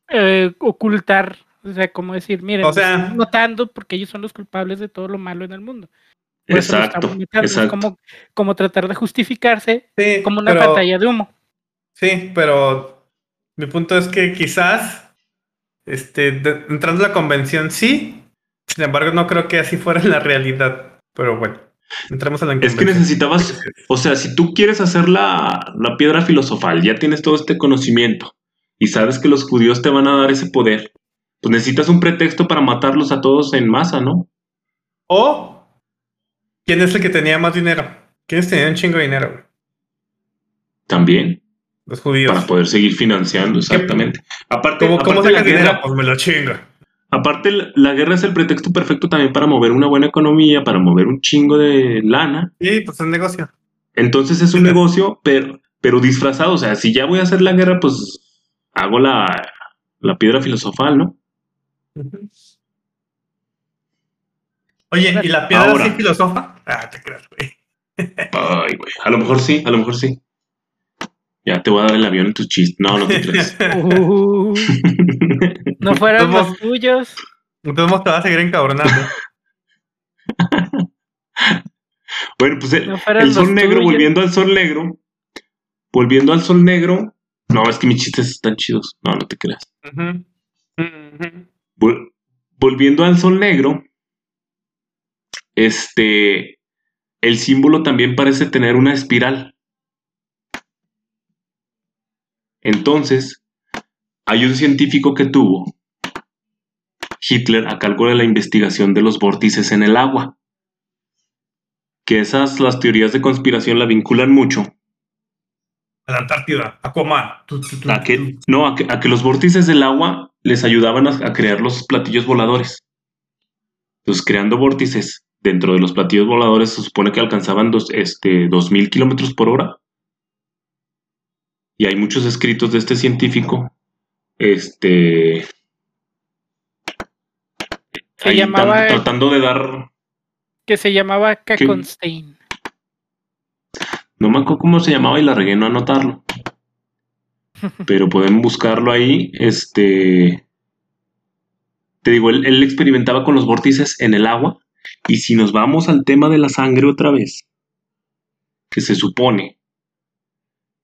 eh, ocultar. O sea, como decir, miren, O sea- estamos matando porque ellos son los culpables de todo lo malo en el mundo. Por Exacto, exacto. como, como tratar de justificarse Sí, como una pero, pantalla de humo. Sí, pero mi punto es que quizás este, de- entrando a la convención sí, sin embargo no creo que así fuera la realidad. Pero bueno, entramos a la Es que necesitabas, o sea, si tú quieres hacer la, la piedra filosofal, ya tienes todo este conocimiento y sabes que los judíos te van a dar ese poder, pues necesitas un pretexto para matarlos a todos en masa, ¿no? O, ¿quién es el que tenía más dinero? ¿Quiénes tenían un chingo de dinero? güey? También, Los judíos. para poder seguir financiando, exactamente. Aparte, ¿Cómo, cómo aparte la sacas dinero? guerra, Pues me lo chingo. aparte la- guerra es el pretexto perfecto también para mover una buena economía, para mover un chingo de lana. Sí, pues es negocio. Entonces es un Sí. negocio, pero, pero disfrazado. O sea, si ya voy a hacer la guerra, pues hago la, la piedra filosofal, ¿no? Oye, ¿y la piedra Ahora. sí filosofa? Ah, te creas, güey. Ay, güey. A lo mejor sí, a lo mejor sí. Ya te voy a dar el avión en tus chistes. No, no te creas. Uh, no fueron los tuyos. Entonces te vas a seguir encabronando. bueno, pues el, No fueron el sol negro, tuyos. volviendo al sol negro. Volviendo al sol negro. No, es que mis chistes están chidos. No, no te creas. Ujú. Ujú. Vol- volviendo al sol negro, este, el símbolo también parece tener una espiral. Entonces, hay un científico que tuvo Hitler a cargo de la investigación de los vórtices en el agua. Que esas, las teorías de conspiración la vinculan mucho A la Antártida, tu, tu, a que, no, a que, a que los vórtices del agua les ayudaban a, a crear los platillos voladores. Entonces, creando vórtices dentro de los platillos voladores, se supone que alcanzaban dos, este, 2000 kilómetros por hora. Y hay muchos escritos de este científico. Este. Se ahí llamaba- tan- tratando de dar. Que se llamaba Kakonstein. No me acuerdo cómo se llamaba y la regué no anotarlo. Pero pueden buscarlo ahí. Este. Te digo, él, él experimentaba con los vórtices en el agua. Y si nos vamos al tema de la sangre otra vez, que se supone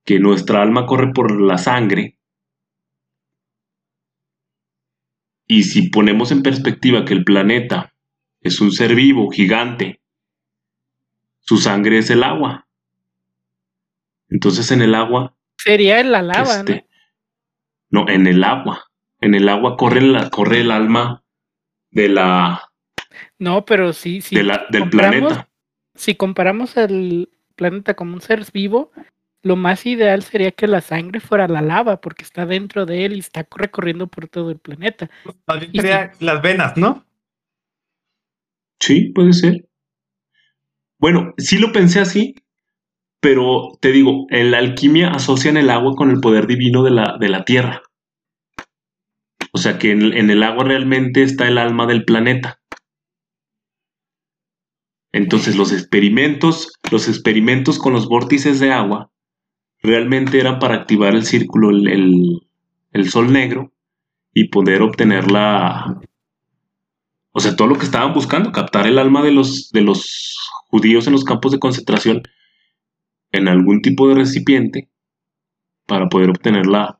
que nuestra alma corre por la sangre. Y si ponemos en perspectiva que el planeta es un ser vivo, gigante, su sangre es el agua. Entonces en el agua Sería en la lava, este, no, en el agua. En el agua corre, la, corre el alma de la, ¿no? No, pero sí, sí. de la- del planeta. Si comparamos el planeta como un ser vivo, lo más ideal sería que la sangre fuera la lava, porque está dentro de él y está recorriendo por todo el planeta. Y sería las venas, ¿no? Sí, puede ser. Bueno, sí lo pensé así, pero te digo, en la alquimia asocian el agua con el poder divino de la, de la tierra. O sea que en, el agua realmente está el alma del planeta. Entonces los experimentos, los experimentos con los vórtices de agua realmente eran para activar el círculo, el, el- el sol negro y poder obtener la, o sea, todo lo que estaban buscando, captar el alma de los, de los judíos en los campos de concentración en algún tipo de recipiente para poder obtener la,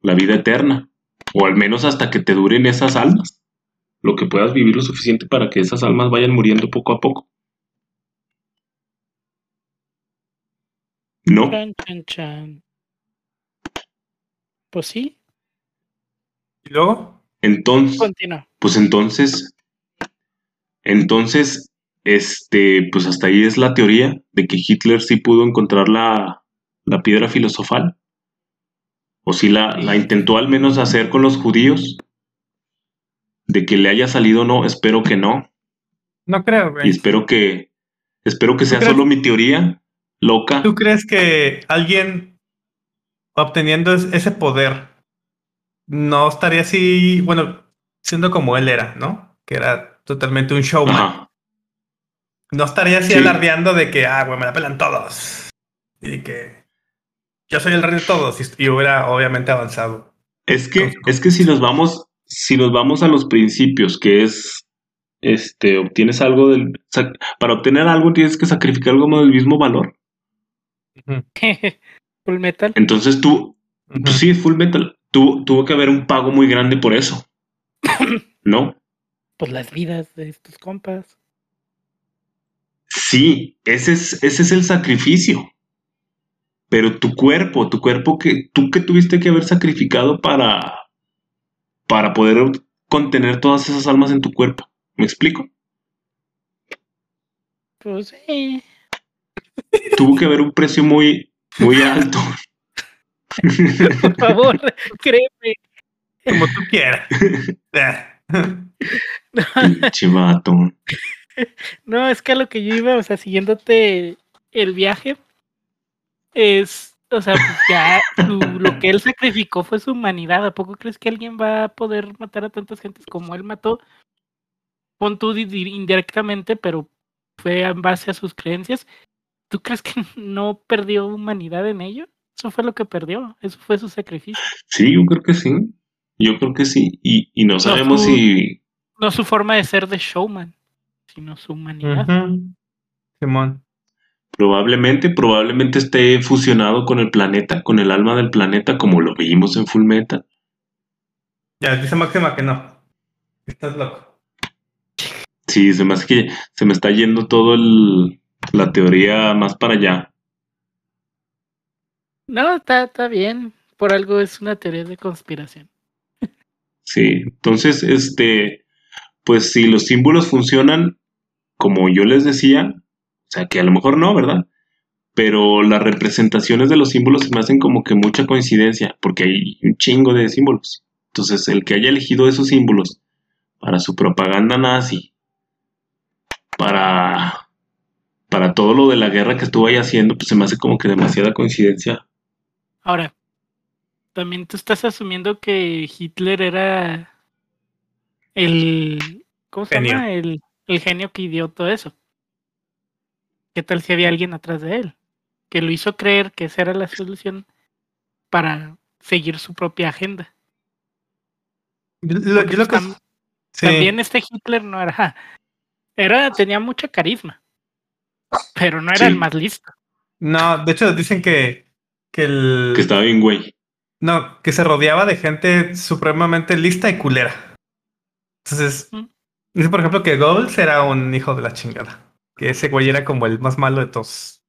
la vida eterna. O al menos hasta que te duren esas almas. Lo que puedas vivir lo suficiente para que esas almas vayan muriendo poco a poco. ¿No? Chan, chan, chan. Pues sí, Y luego, Entonces, continúa. Pues entonces, entonces, este, pues hasta ahí es la teoría de que Hitler sí pudo encontrar la, la piedra filosofal. O sí la, la intentó al menos hacer con los judíos. De que le haya salido no, espero que no. no creo, Y güey. espero que, espero que sea crees? solo mi teoría loca. ¿Tú crees que alguien obteniendo es- ese poder no estaría así, bueno, siendo como él era, ¿no? Que era totalmente un showman. Ajá. No estaría así Sí. alardeando de que, ah, güey, me la pelan todos. Y que yo soy el rey de todos. Y, y hubiera obviamente avanzado. Es que, Entonces, es que si nos vamos, si nos vamos a los principios, que es, este, obtienes algo del, para obtener algo tienes que sacrificar algo del mismo valor. Full metal. Entonces tú, pues sí, Full Metal, tuvo, tuvo que haber un pago muy grande por eso. ¿No? Pues las vidas de estos compas. Sí, ese es, ese es el sacrificio. Pero tu cuerpo, tu cuerpo que tú que tuviste que haber sacrificado para, para poder contener todas esas almas en tu cuerpo. ¿Me explico? Pues sí. Tuvo que haber un precio muy, muy alto. Por favor, créeme. Como tú quieras. Chivato. No, es que a lo que yo iba, o sea, siguiéndote el viaje, es, o sea, pues ya su- lo que él sacrificó fue su humanidad. ¿A poco crees que alguien va a poder matar a tantas gentes como él mató? Pon tú di- di- indirectamente, pero fue en base a sus creencias. ¿Tú crees que no perdió humanidad en ello? Eso fue lo que perdió, eso fue su sacrificio. Sí, yo creo que sí. Yo creo que sí. Y, y no sabemos si. No su forma de ser de showman, sino su humanidad. Ujú. Simón. Probablemente, probablemente esté fusionado con el planeta, con el alma del planeta, como lo vimos en Full Metal. Ya, dice Máxima que no. Estás loco. Sí, se me hace que se me está yendo todo el, la teoría más para allá. No, está, está bien. Por algo es una teoría de conspiración. Sí, entonces, este, pues si los símbolos funcionan como yo les decía, o sea que a lo mejor no, ¿verdad? Pero las representaciones de los símbolos se me hacen como que mucha coincidencia, porque hay un chingo de símbolos. Entonces, el que haya elegido esos símbolos para su propaganda nazi, para, para todo lo de la guerra que estuvo ahí haciendo, pues se me hace como que demasiada coincidencia. Ahora, también tú estás asumiendo que Hitler era el. ¿Cómo se Genio. llama? El, el genio que dio todo eso. ¿Qué tal si había alguien atrás de él? Que lo hizo creer que esa era la solución para seguir su propia agenda. Yo, lo- Porque yo lo que- tam- sí. También este Hitler no era. Era, tenía mucho carisma. Pero no era Sí. el más listo. No, de hecho dicen que, que el. Que estaba bien, güey. No, que se rodeaba de gente supremamente lista y culera. Entonces, Mm. Dice por ejemplo que Goebbels era un hijo de la chingada. Que ese güey era como el más malo de todos.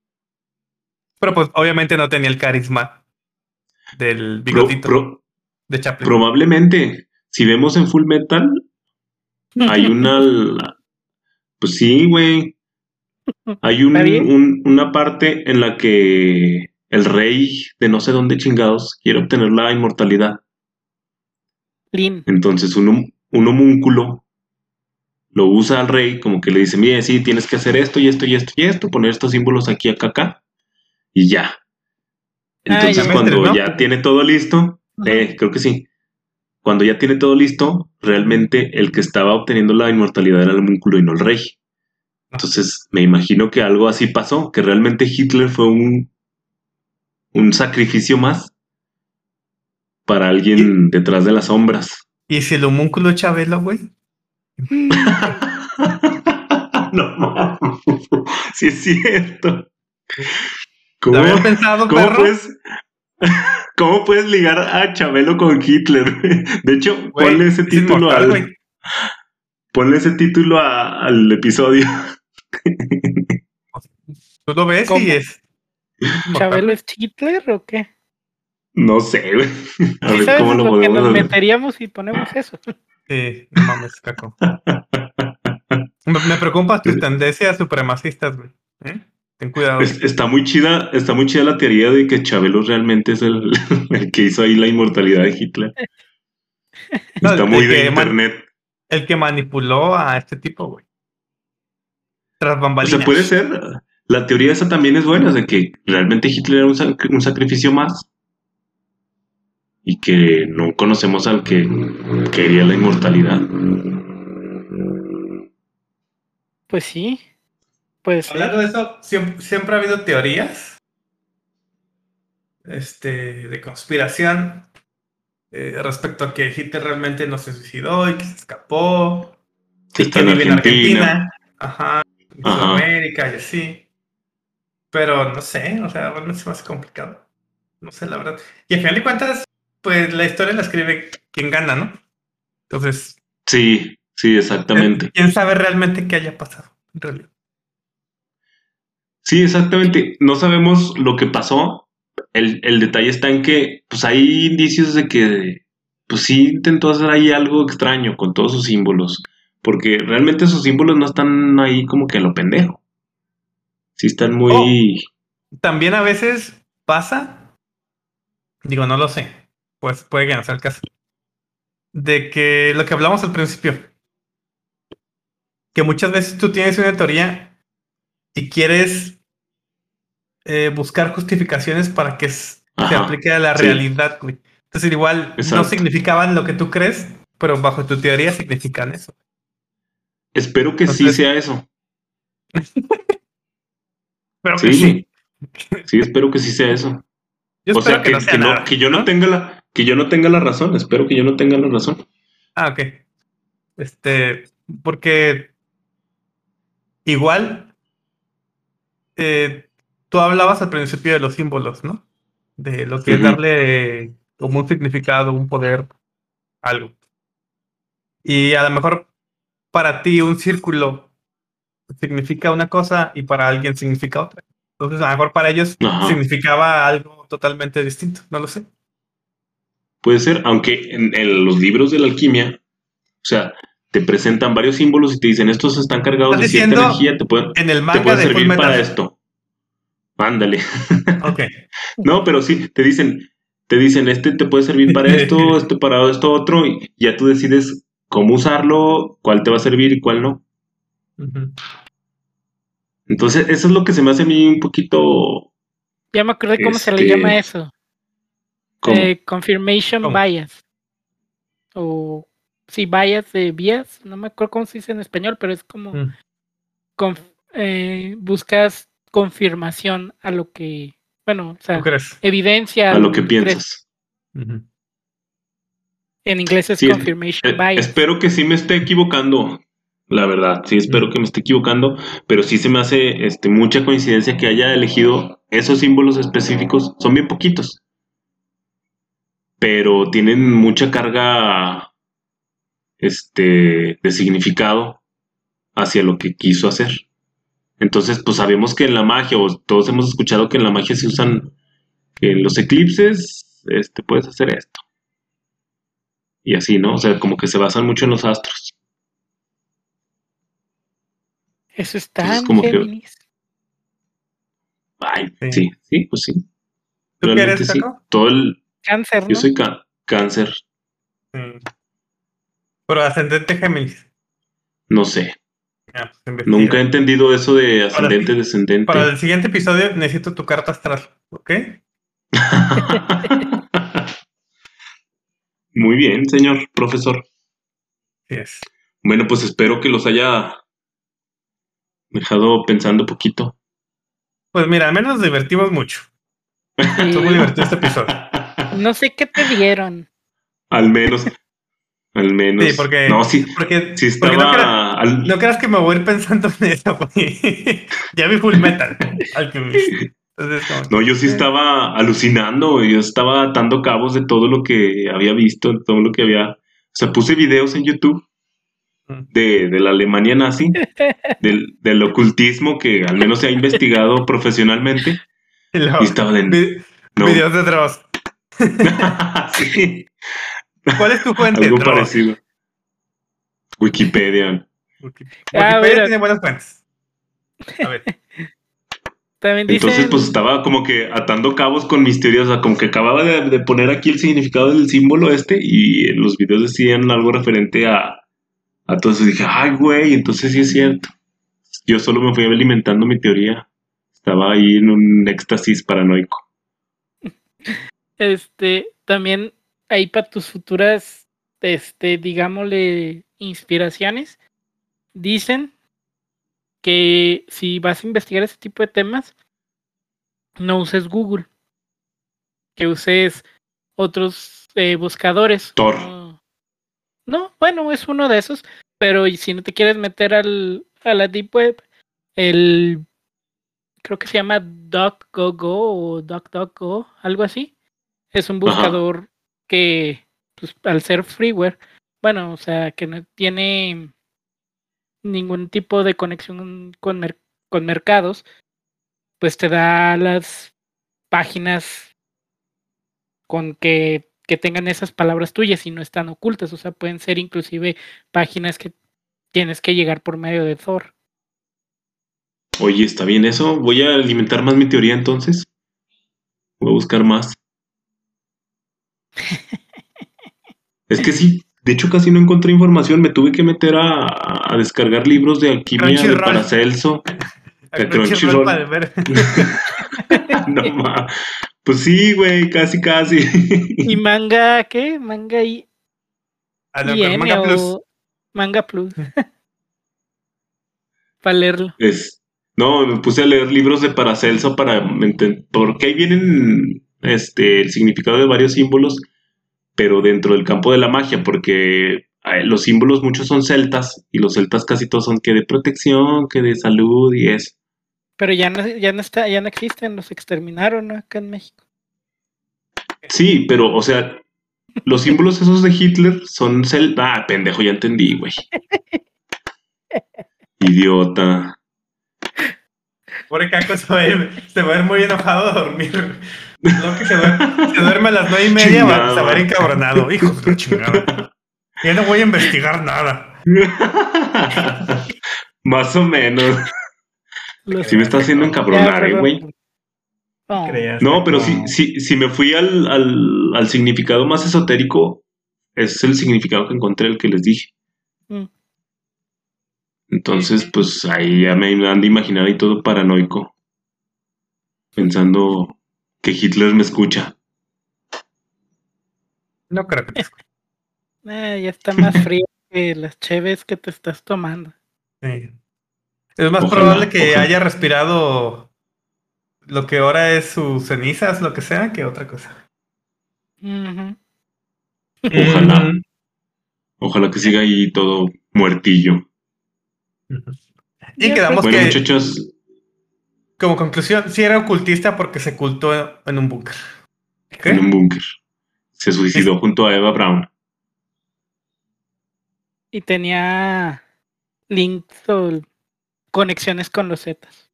Pero pues obviamente no tenía el carisma del bigotito pro- de Chaplin. probablemente, si vemos en Full Metal, hay una. Pues sí, güey. Hay una parte en la que el rey de no sé dónde chingados quiere obtener la inmortalidad. Entonces un, un homúnculo lo usa al rey como que le dice, mire, sí, tienes que hacer esto y esto y esto y esto, poner estos símbolos aquí, acá, acá, y ya. Ah, Entonces ya. cuando ya tiene todo listo, eh, creo que sí. Cuando ya tiene todo listo, realmente el que estaba obteniendo la inmortalidad era el homúnculo y no el rey. Entonces me imagino que algo así pasó, que realmente Hitler fue un, un sacrificio más para alguien detrás de las sombras. Y si el homúnculo Chabelo, güey. no mames. Sí es cierto. ¿Lo ¿Cómo, pensado, cómo perro? puedes, ¿Cómo puedes ligar a Chabelo con Hitler? De hecho, Güey, ponle ese es título inmortal, al, ponle ese título a- al episodio. Tú lo ves ¿Cómo? y es. ¿Chabelo es Hitler o qué? No sé, güey. A ¿Sí ver sabes cómo lo lo que nos meteríamos si ponemos eso? Sí, no mames, caco. Me, preocupa tus tendencias supremacistas, güey. ¿Eh? Ten cuidado. Es- está muy chida, está muy chida la teoría de que Chabelo realmente es el, el que hizo ahí la inmortalidad de Hitler. No, está muy de internet. El que manipuló a este tipo, güey. Tras O bambalinas. sea, puede ser. La teoría esa también es buena, de que realmente Hitler era un, sac- un sacrificio más. Y que no conocemos al que quería la inmortalidad. Pues sí. Pues Hablando de eso, siempre, siempre ha habido teorías este, de conspiración eh, respecto a que Hitler realmente no se suicidó y que se escapó. Que y está que en vive en Argentina. Argentina. Ajá. En Ajá. Sudamérica y así. Pero no sé, o sea, realmente se me hace complicado. No sé, la verdad. Y al final de cuentas, pues la historia la escribe quien gana, ¿no? Entonces, Sí, sí, exactamente. ¿quién sabe realmente qué haya pasado? En realidad. Sí, exactamente. No sabemos lo que pasó. El, el detalle está en que pues hay indicios de que pues sí intentó hacer ahí algo extraño con todos sus símbolos. Porque realmente esos símbolos no están ahí como que a lo pendejo. Sí están muy... También a veces pasa, digo, no lo sé, pues puede que no sea el caso, de que lo que hablamos al principio, que muchas veces tú tienes una teoría y quieres eh, buscar justificaciones para que se aplique a la sí. realidad, güey. Entonces igual no significaban lo que tú crees, pero bajo tu teoría significan eso. Espero que sí sea eso. Pero que Sí, sí. espero que sí sea eso. Yo o sea, que, que, no sea que no- nada, que yo no tenga la, que yo no tenga la razón. Espero que yo no tenga la razón. Ah, ok. Este, porque igual eh, tú hablabas al principio de los símbolos, ¿no? De lo que es darle como un significado, un poder, algo. Y a lo mejor para ti un círculo significa una cosa y para alguien significa otra. Entonces, a lo mejor para ellos Ajá. significaba algo totalmente distinto, no lo sé. Puede ser, aunque en, en los libros de la alquimia, o sea, te presentan varios símbolos y te dicen estos están cargados ¿Estás de cierta energía, te pueden, En el te manga pueden de Full servir para esto. Ándale. Ok. No, pero sí, te dicen, te dicen, este te puede servir para esto, este para esto otro, y ya tú decides cómo usarlo, cuál te va a servir y cuál no. Entonces, eso es lo que se me hace a mí un poquito Ya me acordé cómo se le Este, llama eso. Eh, confirmation ¿Cómo? bias. O sí, bias de bias. No me acuerdo cómo se dice en español, pero es como Mm. conf- eh, buscas confirmación a lo que, bueno, o sea, evidencia a lo que crees. piensas. En inglés es Sí, confirmation Eh, bias. espero que sí me esté equivocando, la verdad, sí espero que me esté equivocando, pero sí se me hace este, mucha coincidencia que haya elegido esos símbolos específicos, son bien poquitos, pero tienen mucha carga este, de significado hacia lo que quiso hacer. Entonces, pues sabemos que en la magia, o todos hemos escuchado que en la magia se usan, que en los eclipses, este, puedes hacer esto. Y así, ¿no? O sea, como que se basan mucho en los astros. Eso es Entonces, tan como que-. Ay, Sí. sí, sí, pues sí. ¿Tú Realmente eres, sí. Taco? Todo el, Cáncer, ¿no? yo soy cáncer, Mm. Pero ascendente Géminis. no sé. Ah, pues. Nunca he entendido eso de ascendente, descendente. Para el siguiente episodio necesito tu carta astral, ¿ok? Muy bien, señor profesor. Sí es. Bueno, pues espero que los haya dejado pensando poquito. Pues mira, al menos nos divertimos mucho. Sí. Estuvo muy divertido este episodio. No sé qué te dieron. Al menos, al menos. Sí, porque- No, sí, Porque, sí porque no, creas, estaba... al- no creas que me voy a ir pensando en eso, ya vi Full Metal. Entonces, No, yo sí estaba alucinando, yo estaba atando cabos de todo lo que había visto, de todo lo que había... O sea, puse videos en YouTube Mm. de, de la Alemania nazi, del, del ocultismo que al menos se ha investigado profesionalmente, Y luego, y estaba de... vi- No. Videos de Dross. sí, ¿Cuál es tu fuente? algo parecido. Wikipedia. Wikipedia Ah, tiene buenas fuentes. A ver. También dicen. Entonces, pues estaba como que atando cabos con mis teorías, o sea, como que acababa de, de poner aquí el significado del símbolo este y los videos decían algo referente a, a todo eso. Y dije, ay, güey, entonces sí es cierto. Yo solo me fui alimentando mi teoría. Estaba ahí en un éxtasis paranoico. Este, también ahí para tus futuras, este, digámosle, inspiraciones, dicen que si vas a investigar ese tipo de temas, no uses Google, que uses otros eh, buscadores. Tor. No, bueno, es uno de esos, pero si no te quieres meter al, a la Deep Web, el creo que se llama DuckGoGo o DuckDuckGo, algo así. Es un Ajá. buscador que, pues, al ser freeware, bueno, o sea, que no tiene ningún tipo de conexión con, mer- con mercados, pues te da las páginas con que que tengan esas palabras tuyas y no están ocultas. O sea, pueden ser inclusive páginas que tienes que llegar por medio de Thor. Oye, está bien eso. Voy a alimentar más mi teoría entonces. Voy a buscar más. Es que sí, de hecho casi no encontré información. Me tuve que meter a, a descargar libros de alquimia de. Paracelso. De Crunchyroll no ma. Pues sí, güey, casi, casi. ¿Y manga qué? Manga y, A lo y que M Manga Plus. Manga Plus. Para leerlo. Es, no, me puse a leer libros de Paracelso para porque ahí vienen este el significado de varios símbolos, pero dentro del campo de la magia, porque los símbolos muchos son celtas y los celtas casi todos son que de protección, que de salud y eso. Pero ya no, ya no está, ya no existen, los exterminaron ¿no? acá en México. Sí, pero o sea, los símbolos esos de Hitler son celtas. Ah, pendejo, ya entendí, güey. Idiota. Pobre Caco se va, a ir, se va a ir muy enojado a dormir. No, que se, duerme, se duerme a las nueve y media, va, Chingada. se va a ir encabronado. Hijo de la chingada. Ya no voy a investigar nada. Más o menos. Sí me está haciendo Ya, encabronar, eh, güey. No, pero no. si, si, si me fui al, al, al significado más esotérico, es el significado que encontré, el que les dije. Mm. Entonces, pues ahí ya me han de imaginar y todo paranoico. Pensando que Hitler me escucha. No creo que te eh, ya está más frío que las cheves que te estás tomando. Sí. Es más Ojalá, probable que ojalá. haya respirado lo que ahora es sus cenizas, lo que sea, que otra cosa. Ojalá. Mm. Ojalá que siga ahí todo muertillo. Y quedamos Bueno, que, muchachos, como conclusión, sí era ocultista porque se ocultó en un búnker. En un búnker. Se suicidó junto a Eva Brown. Y tenía links o conexiones con los Zetas.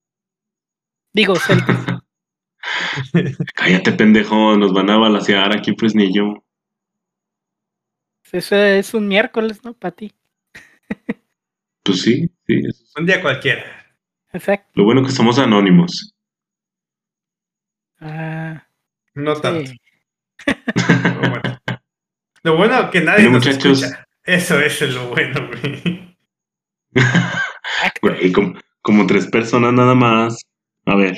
Digo, celtas. Cállate, pendejo, nos van a balasear aquí en Fresnillo. Eso es un miércoles, ¿no? Para ti. Pues sí, sí. es- Un día cualquiera. Exacto. Lo bueno que somos anónimos. Ah, No tanto. sí. pero bueno. Lo bueno que nadie Bueno, nos muchachos. escucha. Eso es lo bueno, güey. Exacto. Güey, como, como tres personas nada más. A ver.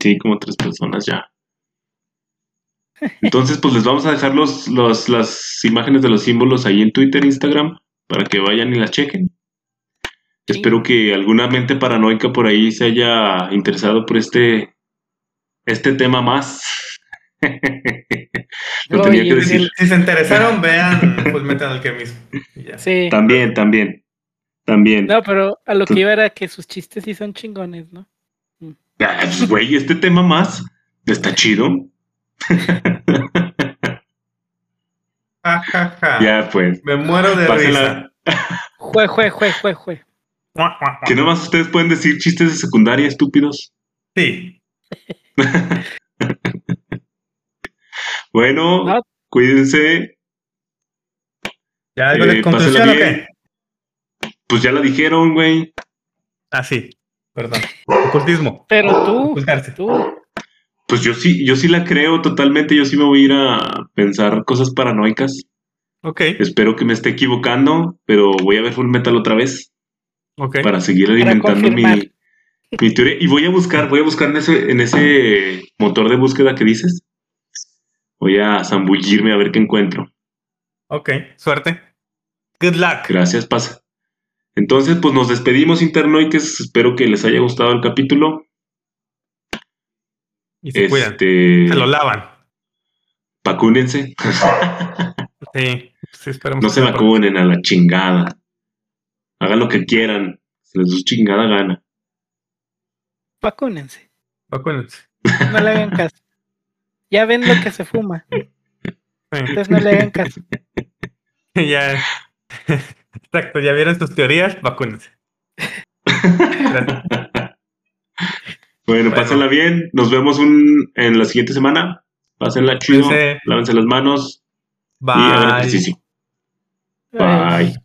Sí, como tres personas ya. Entonces, pues les vamos a dejar los, los, las imágenes de los símbolos ahí en Twitter, Instagram, para que vayan y las chequen. Sí. Espero que alguna mente paranoica por ahí se haya interesado por este, este tema más. Lo No, tenía y que el- decir. Si se interesaron, vean Full Metal Alchemist. Y ya. Sí. También, también. También. No, pero a lo que iba era que sus chistes sí son chingones, ¿no? Ah, pues, güey, este tema más está chido. Ja, ja, ja. Ya, pues. Me muero de Pásenla. risa. Jue, jue, jue, jue, jue. Que nomás ustedes pueden decir chistes de secundaria, estúpidos. Sí. Bueno, No. cuídense. ¿Ya algo de Eh, conclusión o qué? Pues ya la dijeron, güey. Ah, sí. Perdón. Ocultismo. Pero tú, Ocultarse. tú, Pues yo sí, yo sí la creo totalmente. Yo sí me voy a ir a pensar cosas paranoicas. Ok. Espero que me esté equivocando, pero voy a ver Full Metal otra vez Para seguir alimentando mi, mi teoría. Y voy a buscar, voy a buscar en ese, en ese motor de búsqueda que dices. Voy a zambullirme a ver qué encuentro. Ok. Suerte. Good luck. Gracias, pasa. Entonces, pues nos despedimos, internoiques. Espero que les haya gustado el capítulo. Y se cuidan. Este, Se lo lavan. vacúnense. Sí. Sí, esperemos No se vacunen a la chingada. Hagan lo que quieran. Se les su chingada gana. vacúnense. Vacúnense. No le hagan caso. Ya ven lo que se fuma. Entonces no le hagan caso. ya. Exacto. Ya vieron sus teorías. Vacúnense. Bueno, Bueno. pásenla bien. Nos vemos un, en la siguiente semana. Pásenla chido. Lávense las manos. Y hagan Bye. ejercicio. Ay. Bye.